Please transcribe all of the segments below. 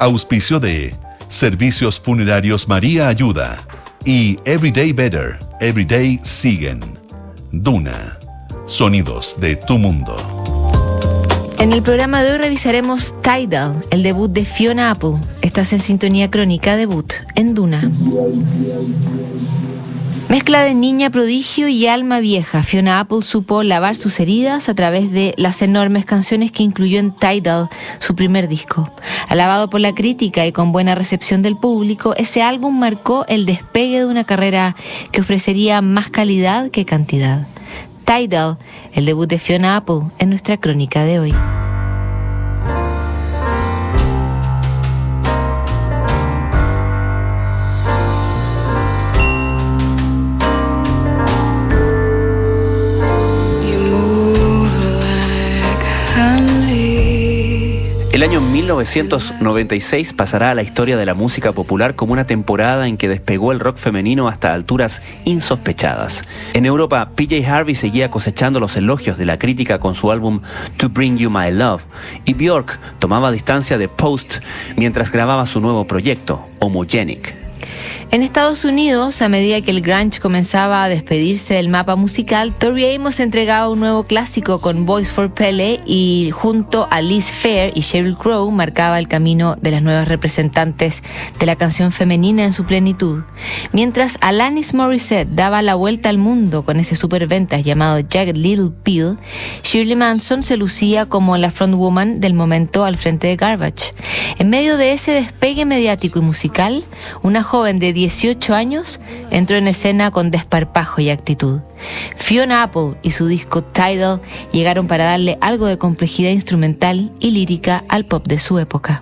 Auspicio de Servicios Funerarios María Ayuda y Everyday Better, Everyday Siguen. Duna. Sonidos de tu mundo. En el programa de hoy revisaremos Tidal, el debut de Fiona Apple. Estás en sintonía crónica debut en Duna. Mezcla de niña prodigio y alma vieja, Fiona Apple supo lavar sus heridas a través de las enormes canciones que incluyó en Tidal, su primer disco. Alabado por la crítica y con buena recepción del público, ese álbum marcó el despegue de una carrera que ofrecería más calidad que cantidad. Tidal, el debut de Fiona Apple en nuestra crónica de hoy. El año 1996 pasará a la historia de la música popular como una temporada en que despegó el rock femenino hasta alturas insospechadas. En Europa, PJ Harvey seguía cosechando los elogios de la crítica con su álbum To Bring You My Love, y Björk tomaba distancia de Post mientras grababa su nuevo proyecto, Homogenic. En Estados Unidos, a medida que el grunge comenzaba a despedirse del mapa musical, Tori Amos entregaba un nuevo clásico con Voice for Pele y junto a Liz Fair y Sheryl Crow marcaba el camino de las nuevas representantes de la canción femenina en su plenitud. Mientras Alanis Morissette daba la vuelta al mundo con ese superventas llamado Jagged Little Pill, Shirley Manson se lucía como la frontwoman del momento al frente de Garbage. En medio de ese despegue mediático y musical, una joven de 18 años, entró en escena con desparpajo y actitud. Fiona Apple y su disco Tidal llegaron para darle algo de complejidad instrumental y lírica al pop de su época.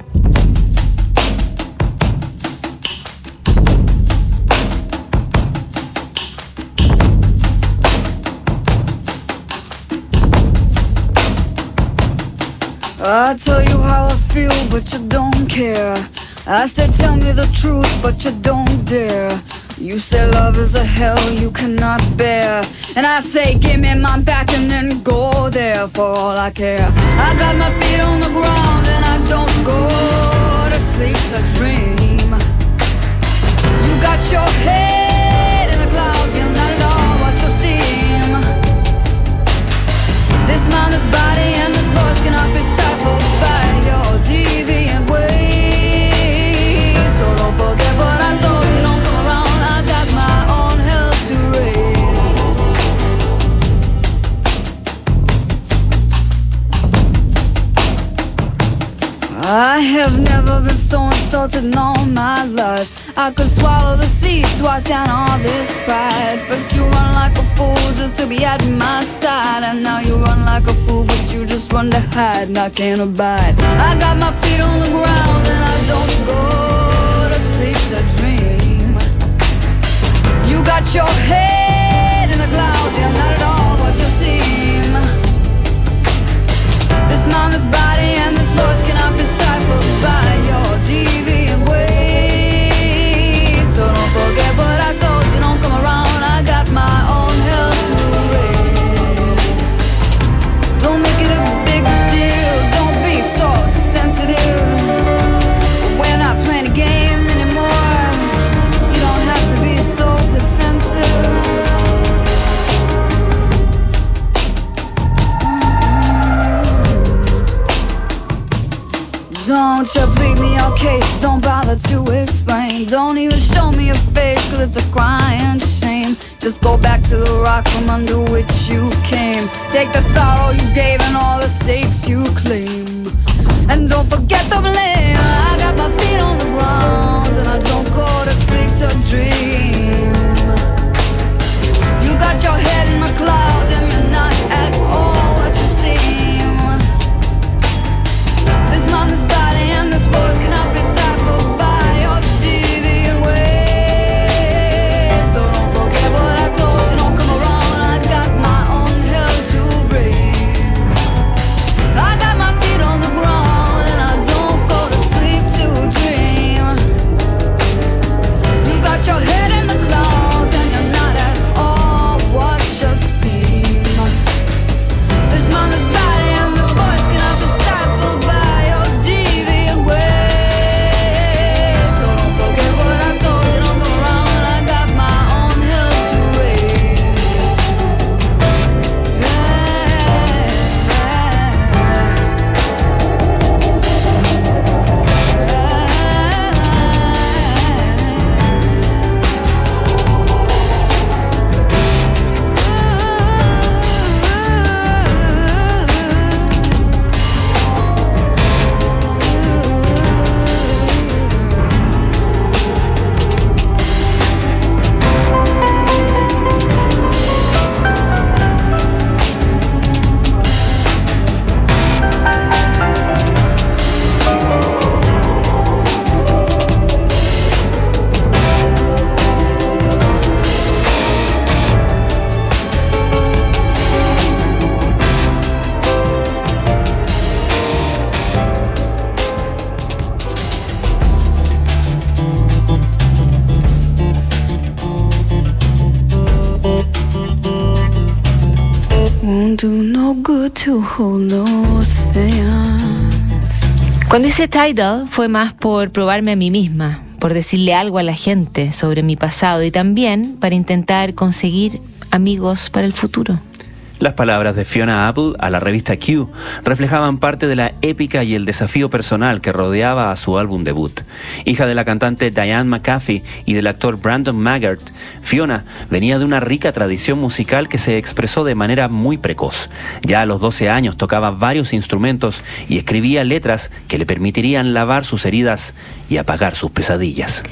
Tell you how I feel, but you don't care. I said, tell me the truth, but you don't dare. You say love is a hell you cannot bear. And I say, give me my back and then go there for all I care. I got my feet on the ground and I don't go to sleep to dream. You got your head in the clouds, you're not at all what you seem. This mind, this body, and this voice cannot be stifled insulted in all my life. I could swallow the seed twice down all this pride. First you run like a fool just to be at my side, and now you run like a fool, but you just run to hide, and I can't abide. I got my feet on the ground and I don't go to sleep to dream. You got your head it's a crying shame. Just go back to the rock from under which you came. Take the sorrow you gave and all the stakes you claim. And don't forget the blame. I got my feet on the ground, and I don't go to sleep to dream. Cuando hice Tidal fue más por probarme a mí misma, por decirle algo a la gente sobre mi pasado y también para intentar conseguir amigos para el futuro. Las palabras de Fiona Apple a la revista Q reflejaban parte de la épica y el desafío personal que rodeaba a su álbum debut. Hija de la cantante Diane McAfee y del actor Brandon Maggart, Fiona venía de una rica tradición musical que se expresó de manera muy precoz. Ya a los 12 años tocaba varios instrumentos y escribía letras que le permitirían lavar sus heridas y apagar sus pesadillas.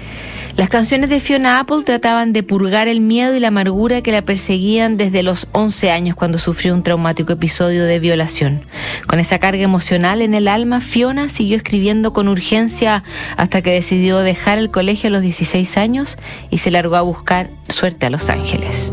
Las canciones de Fiona Apple trataban de purgar el miedo y la amargura que la perseguían desde los 11 años cuando sufrió un traumático episodio de violación. Con esa carga emocional en el alma, Fiona siguió escribiendo con urgencia hasta que decidió dejar el colegio a los 16 años y se largó a buscar suerte a Los Ángeles.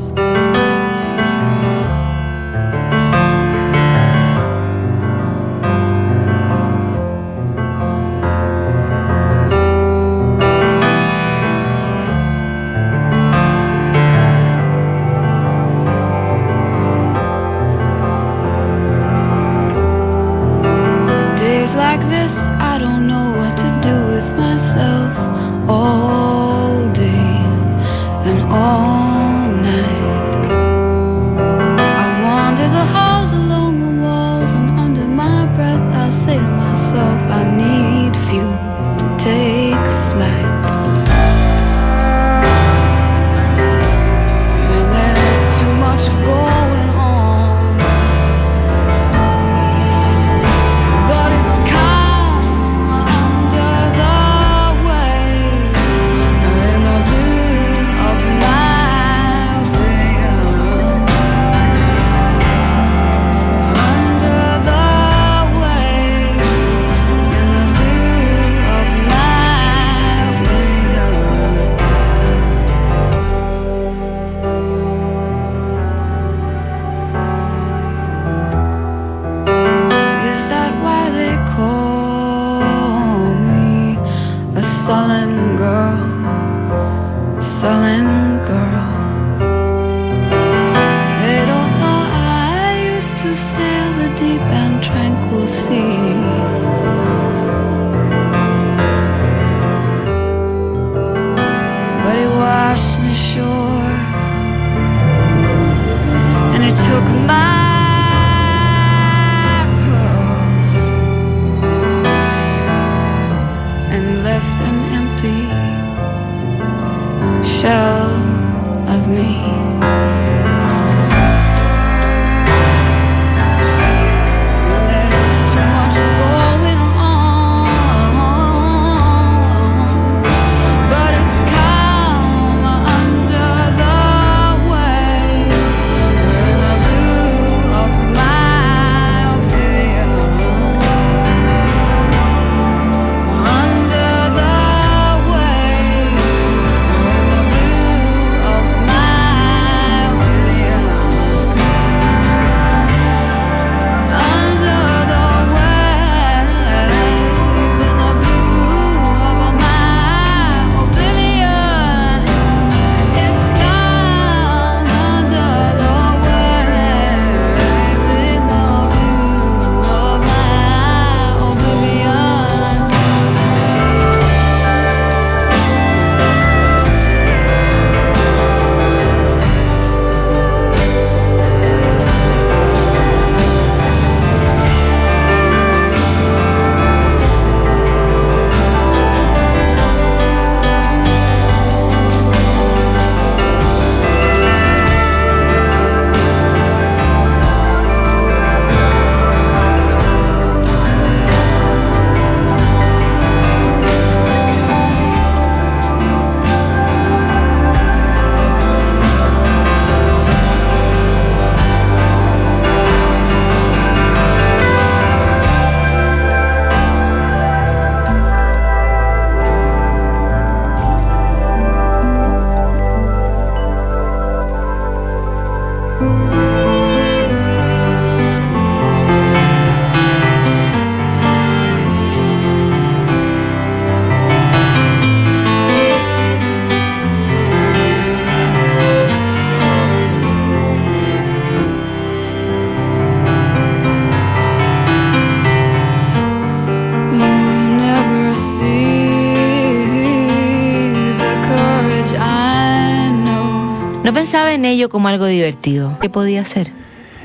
Como algo divertido. ¿Qué podía hacer?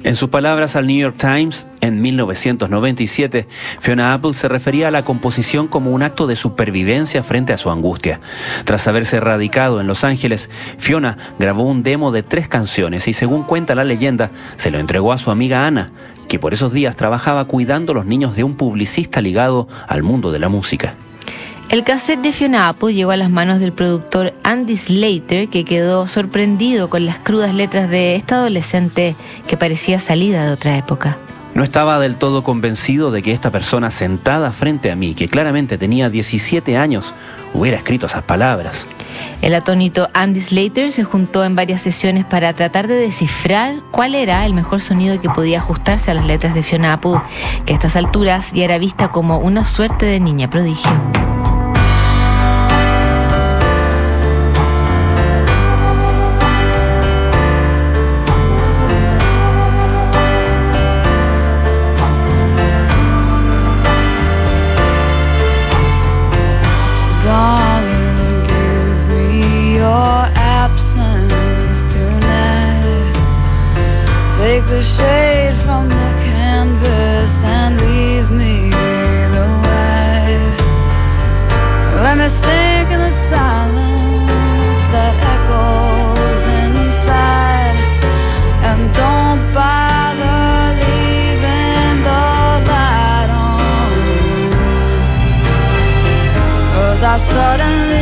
En sus palabras al New York Times, en 1997, Fiona Apple se refería a la composición como un acto de supervivencia frente a su angustia. Tras haberse radicado en Los Ángeles, Fiona grabó un demo de tres canciones y según cuenta la leyenda, se lo entregó a su amiga Ana, que por esos días trabajaba cuidando los niños de un publicista ligado al mundo de la música. El cassette de Fiona Apple llegó a las manos del productor Andy Slater, que quedó sorprendido con las crudas letras de esta adolescente que parecía salida de otra época. No estaba del todo convencido de que esta persona sentada frente a mí, que claramente tenía 17 años, hubiera escrito esas palabras. El atónito Andy Slater se juntó en varias sesiones para tratar de descifrar cuál era el mejor sonido que podía ajustarse a las letras de Fiona Apple, que a estas alturas ya era vista como una suerte de niña prodigio. Suddenly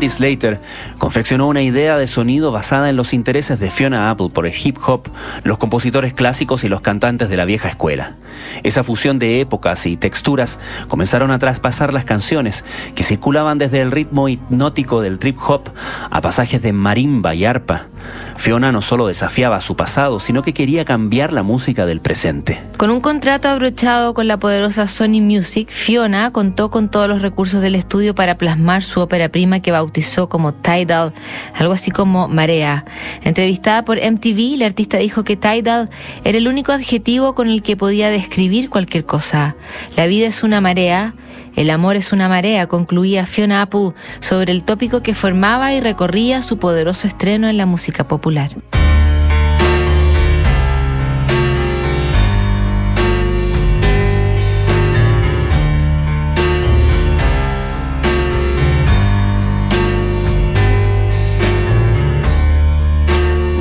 Andy Slater confeccionó una idea de sonido basada en los intereses de Fiona Apple por el hip hop, los compositores clásicos y los cantantes de la vieja escuela. Esa fusión de épocas y texturas comenzaron a traspasar las canciones, que circulaban desde el ritmo hipnótico del trip hop a pasajes de marimba y arpa. Fiona no solo desafiaba su pasado, sino que quería cambiar la música del presente. Con un contrato abrochado con la poderosa Sony Music, Fiona contó con todos los recursos del estudio para plasmar su ópera prima que bautizó como Tidal, algo así como marea. Entrevistada por MTV, la artista dijo que Tidal era el único adjetivo con el que podía describir cualquier cosa. La vida es una marea, el amor es una marea, concluía Fiona Apple sobre el tópico que formaba y recorría su poderoso estreno en la música popular.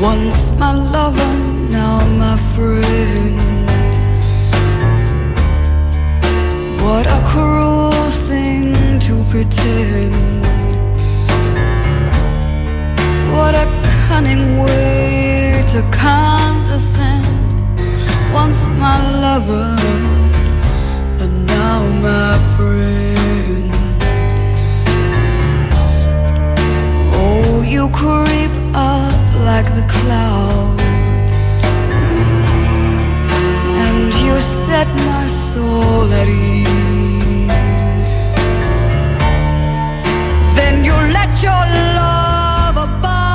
Once my lover, now my friend. What a cruel thing to pretend. What a cunning way to condescend. Once my lover, and now my friend. Oh, you creep up like the cloud, and you set my soul at ease. Then you let your love abound,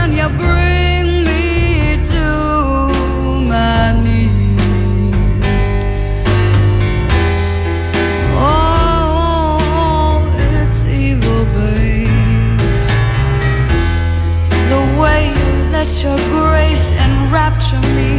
and you bring me to my knees. Oh, it's evil, babe. The way you let your grace enrapture me.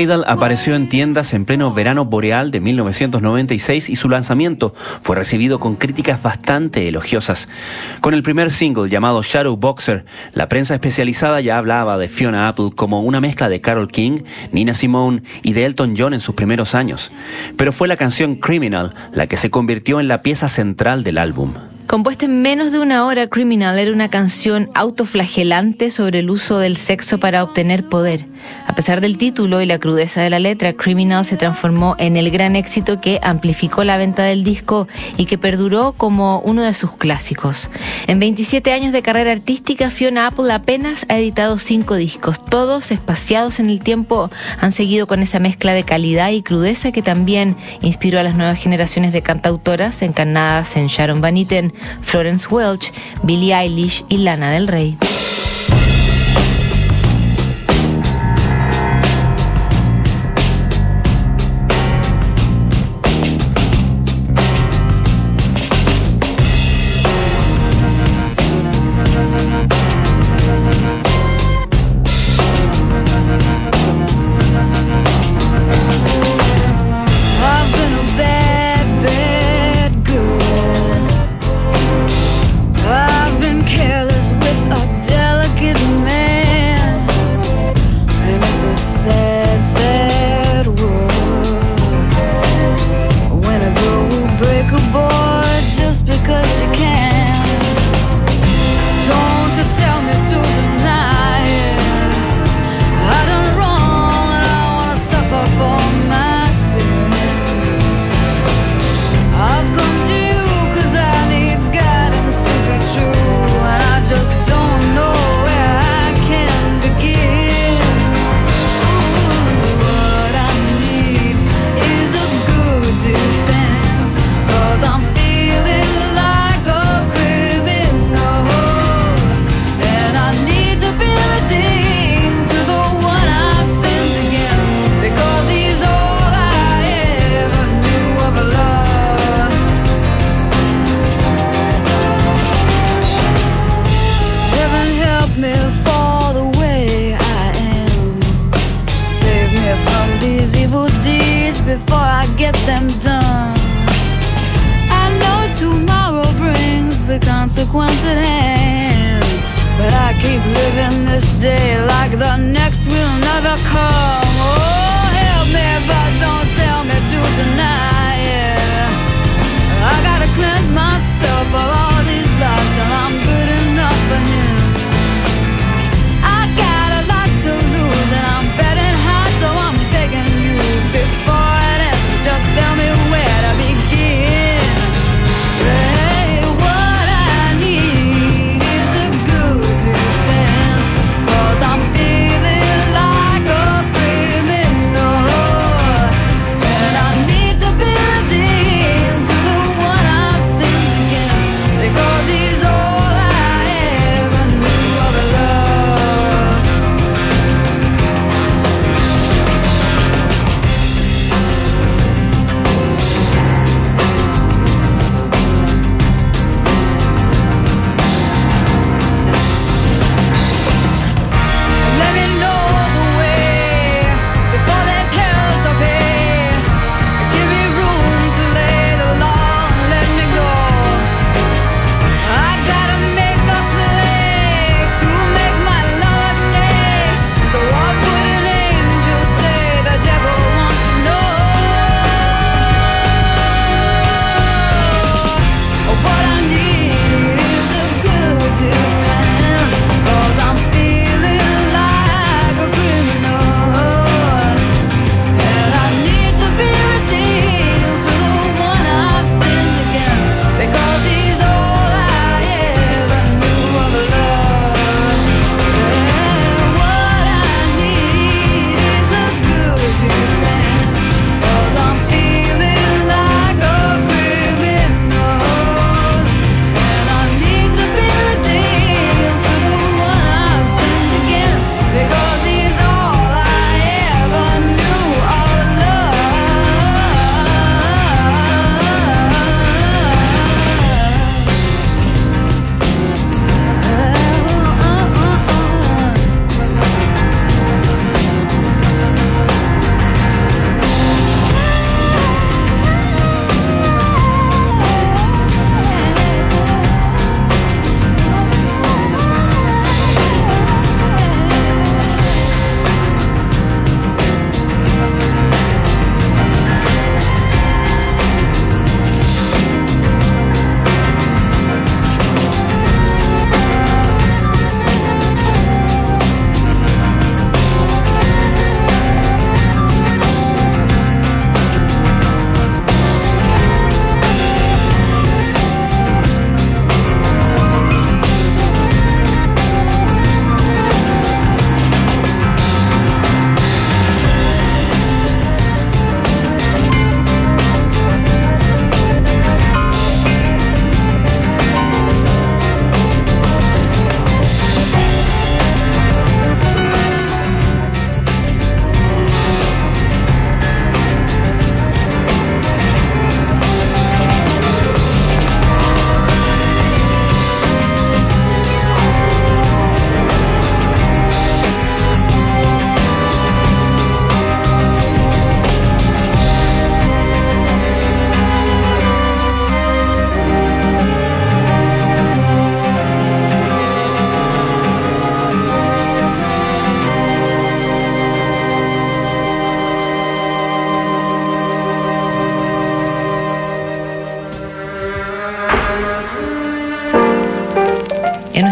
Tidal apareció en tiendas en pleno verano boreal de 1996 y su lanzamiento fue recibido con críticas bastante elogiosas. Con el primer single llamado Shadow Boxer, la prensa especializada ya hablaba de Fiona Apple como una mezcla de Carol King, Nina Simone y de Elton John en sus primeros años. Pero fue la canción Criminal la que se convirtió en la pieza central del álbum. Compuesta en menos de una hora, Criminal era una canción autoflagelante sobre el uso del sexo para obtener poder. A pesar del título y la crudeza de la letra, Criminal se transformó en el gran éxito que amplificó la venta del disco y que perduró como uno de sus clásicos. En 27 años de carrera artística, Fiona Apple apenas ha editado cinco discos. Todos espaciados en el tiempo han seguido con esa mezcla de calidad y crudeza que también inspiró a las nuevas generaciones de cantautoras encarnadas en Sharon Van Etten, Florence Welch, Billie Eilish y Lana del Rey. our will never come.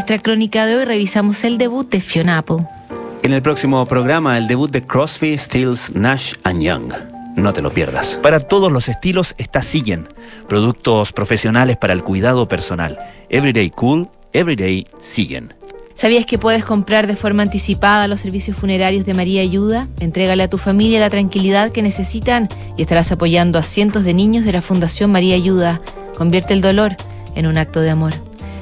Nuestra crónica de hoy revisamos el debut de Fiona Apple. En el próximo programa, el debut de Crosby, Stills, Nash and Young. No te lo pierdas. Para todos los estilos está Siguen, productos profesionales para el cuidado personal. Everyday Cool, Everyday Siguen. ¿Sabías que puedes comprar de forma anticipada los servicios funerarios de María Ayuda? Entrégale a tu familia la tranquilidad que necesitan y estarás apoyando a cientos de niños de la Fundación María Ayuda. Convierte el dolor en un acto de amor.